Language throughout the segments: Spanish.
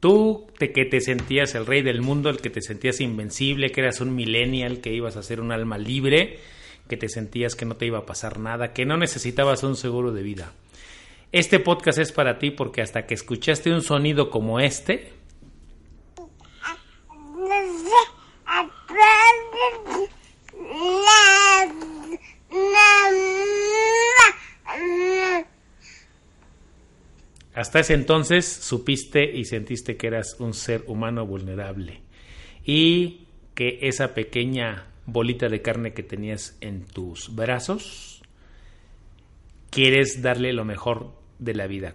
Tú te, que te sentías el rey del mundo, el que te sentías invencible, que eras un millennial, que ibas a ser un alma libre, que te sentías que no te iba a pasar nada, que no necesitabas un seguro de vida. Este podcast es para ti porque hasta que escuchaste un sonido como este, Hasta ese entonces supiste y sentiste que eras un ser humano vulnerable y que esa pequeña bolita de carne que tenías en tus brazos, quieres darle lo mejor de la vida.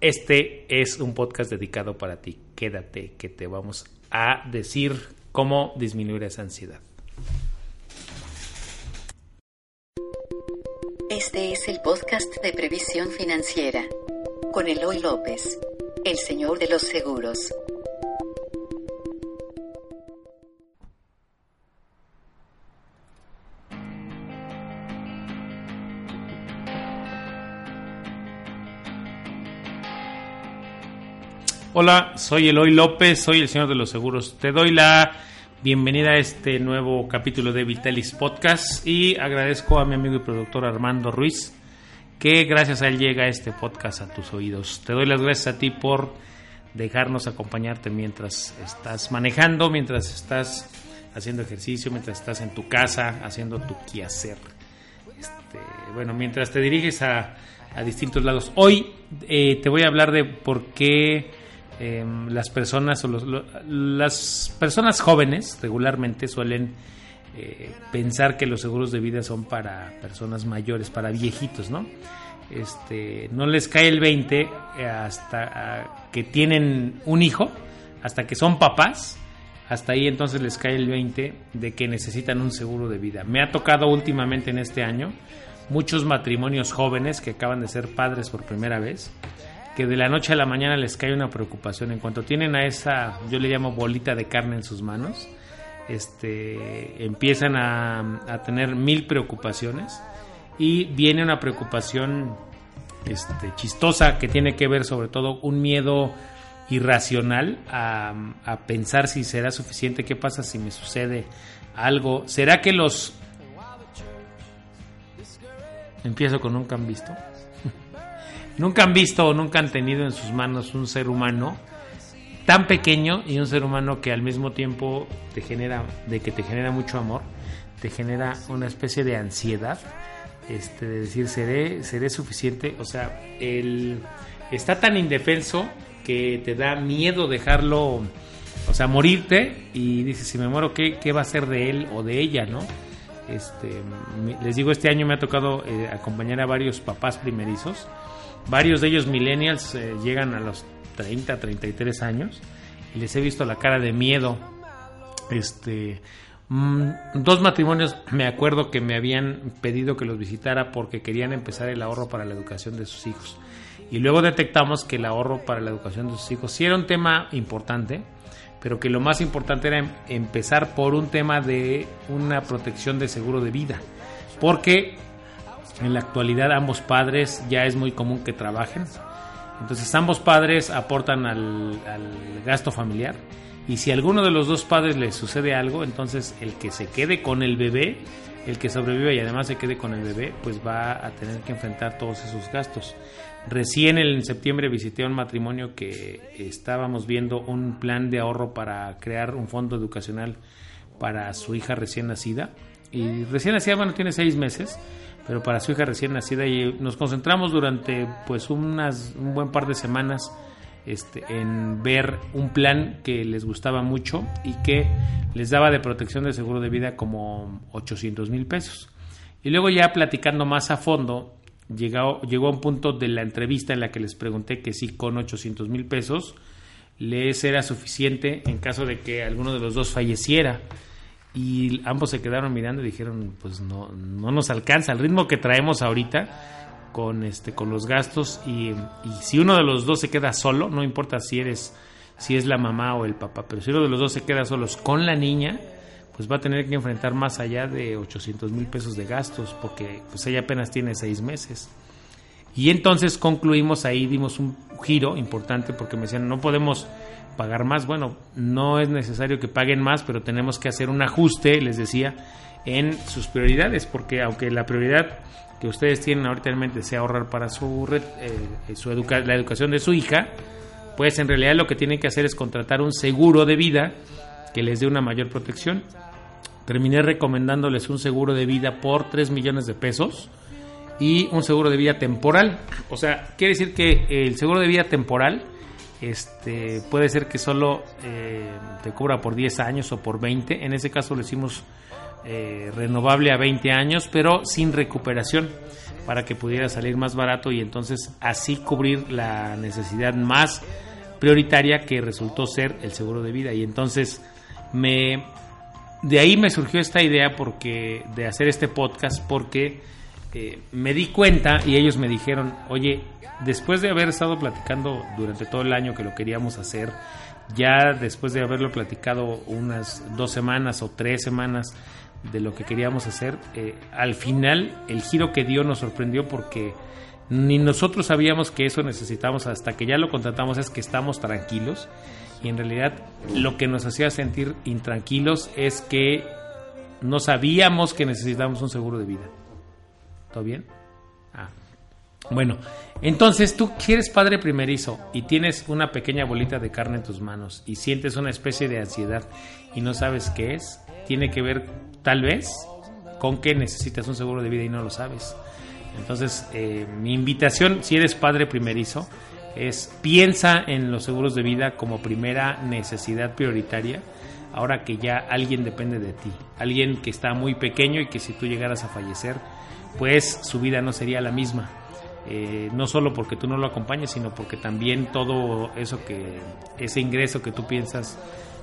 Este es un podcast dedicado para ti. Quédate que te vamos a decir cómo disminuir esa ansiedad. Este es el podcast de previsión financiera con Eloy López, el señor de los seguros. Hola, soy Eloy López, soy el señor de los seguros. Te doy la bienvenida a este nuevo capítulo de Vitalis Podcast y agradezco a mi amigo y productor Armando Ruiz que gracias a él llega este podcast a tus oídos. Te doy las gracias a ti por dejarnos acompañarte mientras estás manejando, mientras estás haciendo ejercicio, mientras estás en tu casa haciendo tu quehacer. Este, bueno, mientras te diriges a, distintos lados. Hoy eh, te voy a hablar de por qué em, las personas o las personas jóvenes regularmente suelen eh, pensar que los seguros de vida son para personas mayores, para viejitos, ¿no? Este, no les cae el 20 eh, hasta ah, que tienen un hijo, hasta que son papás, hasta ahí entonces les cae el 20 de que necesitan un seguro de vida. Me ha tocado últimamente en este año muchos matrimonios jóvenes que acaban de ser padres por primera vez, que de la noche a la mañana les cae una preocupación en cuanto tienen a esa, yo le llamo bolita de carne en sus manos, este, empiezan a, tener mil preocupaciones y viene una preocupación este, chistosa que tiene que ver sobre todo un miedo irracional a, a, pensar si será suficiente, qué pasa si me sucede algo, será que los... Empiezo con nunca han visto. nunca han visto o nunca han tenido en sus manos un ser humano tan pequeño y un ser humano que al mismo tiempo te genera, de que te genera mucho amor, te genera una especie de ansiedad, este, de decir, seré, seré suficiente, o sea, él está tan indefenso que te da miedo dejarlo, o sea, morirte y dices, si me muero, ¿qué, qué va a ser de él o de ella, no? Este, les digo, este año me ha tocado eh, acompañar a varios papás primerizos, varios de ellos millennials eh, llegan a los 30, 33 años y les he visto la cara de miedo. Este, mm, dos matrimonios me acuerdo que me habían pedido que los visitara porque querían empezar el ahorro para la educación de sus hijos. Y luego detectamos que el ahorro para la educación de sus hijos sí era un tema importante, pero que lo más importante era em, empezar por un tema de una protección de seguro de vida. Porque en la actualidad ambos padres ya es muy común que trabajen, entonces ambos padres aportan al, gasto familiar y si a alguno de los dos padres le sucede algo, entonces el que se quede con el bebé, el que sobrevive y además se quede con el bebé, pues va a tener que enfrentar todos esos gastos. Recién en septiembre visité un matrimonio que estábamos viendo un plan de ahorro para crear un fondo educacional para su hija recién nacida. Y recién nacida, bueno, tiene seis meses pero para su hija recién nacida y nos concentramos durante pues unas, un buen par de semanas este, en ver un plan que les gustaba mucho y que les daba de protección de seguro de vida como 800 mil pesos. Y luego ya platicando más a fondo, llegó, llegó a un punto de la entrevista en la que les pregunté que si con 800 mil pesos les era suficiente en caso de que alguno de los dos falleciera y ambos se quedaron mirando y dijeron pues no no nos alcanza el ritmo que traemos ahorita con este con los gastos y, si uno de los dos se queda solo no importa si eres si es la mamá o el papá pero si uno de los dos se queda solos con la niña pues va a tener que enfrentar más allá de 800 mil pesos de gastos porque pues ella apenas tiene seis meses Y entonces concluimos ahí, dimos un giro importante porque me decían, no podemos pagar más. Bueno, no es necesario que paguen más, pero tenemos que hacer un ajuste, les decía, en sus prioridades, porque aunque la prioridad que ustedes tienen ahorita en mente sea ahorrar para su, eh, su educa la educación de su hija, pues en realidad lo que tienen que hacer es contratar un seguro de vida que les dé una mayor protección. Terminé recomendándoles un seguro de vida por 3 millones de pesos y un seguro de vida temporal. O sea, quiere decir que el seguro de vida temporal este, puede ser que solo eh, te cubra por 10 años o por 20. En ese caso lo hicimos eh, renovable a 20 años, pero sin recuperación para que pudiera salir más barato y entonces así cubrir la necesidad más prioritaria que resultó ser el seguro de vida. Y entonces me de ahí me surgió esta idea porque de hacer este podcast porque eh, me di cuenta y ellos me dijeron, oye, después de haber estado platicando durante todo el año que lo queríamos hacer, ya después de haberlo platicado unas dos semanas o tres semanas de lo que queríamos hacer, eh, al final el giro que dio nos sorprendió porque ni nosotros sabíamos que eso necesitamos hasta que ya lo contratamos es que estamos tranquilos y en realidad lo que nos hacía sentir intranquilos es que no sabíamos que necesitábamos un seguro de vida. ¿Todo bien? Ah. Bueno, entonces tú quieres padre primerizo y tienes una pequeña bolita de carne en tus manos y sientes una especie de ansiedad y no sabes qué es, tiene que ver tal vez con que necesitas un seguro de vida y no lo sabes. Entonces, eh, mi invitación, si eres padre primerizo, es piensa en los seguros de vida como primera necesidad prioritaria, ahora que ya alguien depende de ti, alguien que está muy pequeño y que si tú llegaras a fallecer, pues su vida no sería la misma. Eh, no solo porque tú no lo acompañes, sino porque también todo eso que, ese ingreso que tú piensas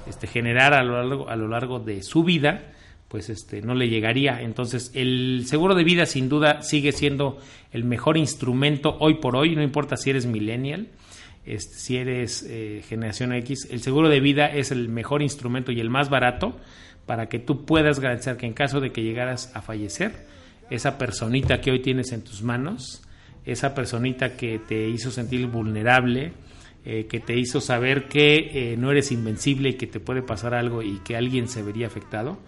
este, generar a lo largo, a lo largo de su vida, pues este, no le llegaría. Entonces, el seguro de vida sin duda sigue siendo el mejor instrumento hoy por hoy, no importa si eres millennial, este, si eres eh, generación X, el seguro de vida es el mejor instrumento y el más barato para que tú puedas garantizar que en caso de que llegaras a fallecer, esa personita que hoy tienes en tus manos, esa personita que te hizo sentir vulnerable, eh, que te hizo saber que eh, no eres invencible y que te puede pasar algo y que alguien se vería afectado,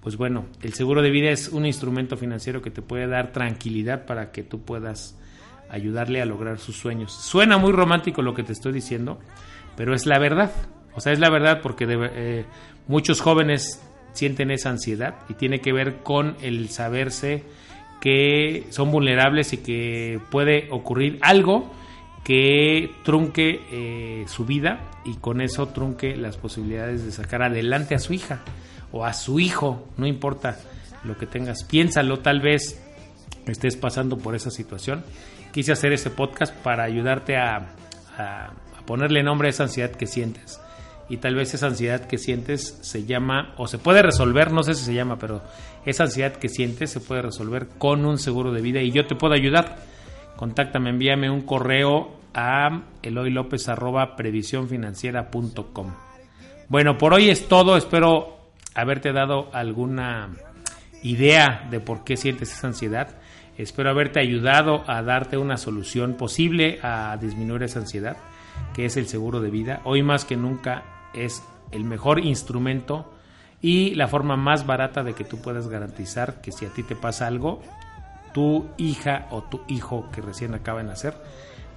pues bueno, el seguro de vida es un instrumento financiero que te puede dar tranquilidad para que tú puedas ayudarle a lograr sus sueños. Suena muy romántico lo que te estoy diciendo, pero es la verdad. O sea, es la verdad porque eh, muchos jóvenes sienten esa ansiedad y tiene que ver con el saberse que son vulnerables y que puede ocurrir algo que trunque eh, su vida y con eso trunque las posibilidades de sacar adelante a su hija o a su hijo, no importa lo que tengas, piénsalo, tal vez estés pasando por esa situación. Quise hacer este podcast para ayudarte a, a ponerle nombre a esa ansiedad que sientes y tal vez esa ansiedad que sientes se llama o se puede resolver, no sé si se llama, pero esa ansiedad que sientes se puede resolver con un seguro de vida y yo te puedo ayudar. Contáctame, envíame un correo a eloylopez@previsionfinanciera.com. Bueno, por hoy es todo, espero haberte dado alguna idea de por qué sientes esa ansiedad. Espero haberte ayudado a darte una solución posible a disminuir esa ansiedad, que es el seguro de vida. Hoy más que nunca es el mejor instrumento y la forma más barata de que tú puedas garantizar que si a ti te pasa algo, tu hija o tu hijo que recién acaba de nacer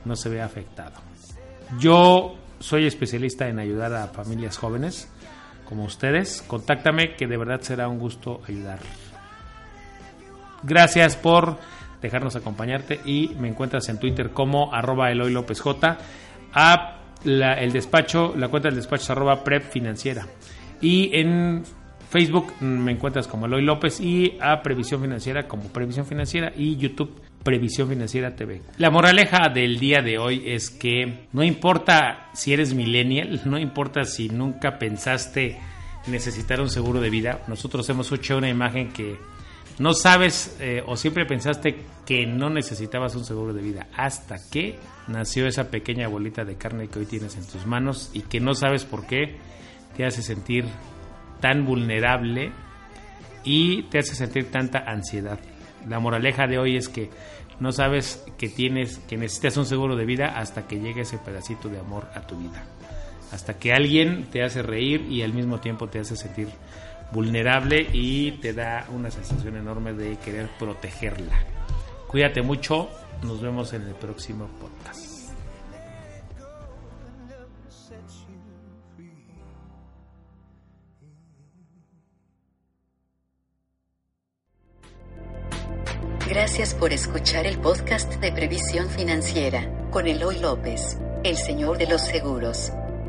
no se vea afectado. Yo soy especialista en ayudar a familias jóvenes como ustedes. Contáctame que de verdad será un gusto ayudar. Gracias por dejarnos acompañarte y me encuentras en Twitter como arroba Eloy López J. el despacho, la cuenta del despacho es arroba prep financiera. Y en Facebook me encuentras como Eloy López y a Previsión Financiera como Previsión Financiera y YouTube Previsión Financiera TV. La moraleja del día de hoy es que no importa si eres millennial, no importa si nunca pensaste necesitar un seguro de vida, nosotros hemos hecho una imagen que no sabes eh, o siempre pensaste que no necesitabas un seguro de vida hasta que nació esa pequeña bolita de carne que hoy tienes en tus manos y que no sabes por qué te hace sentir tan vulnerable y te hace sentir tanta ansiedad. La moraleja de hoy es que no sabes que tienes, que necesitas un seguro de vida hasta que llegue ese pedacito de amor a tu vida. Hasta que alguien te hace reír y al mismo tiempo te hace sentir vulnerable y te da una sensación enorme de querer protegerla. Cuídate mucho, nos vemos en el próximo podcast. Gracias por escuchar el podcast de Previsión Financiera con Eloy López, el señor de los seguros.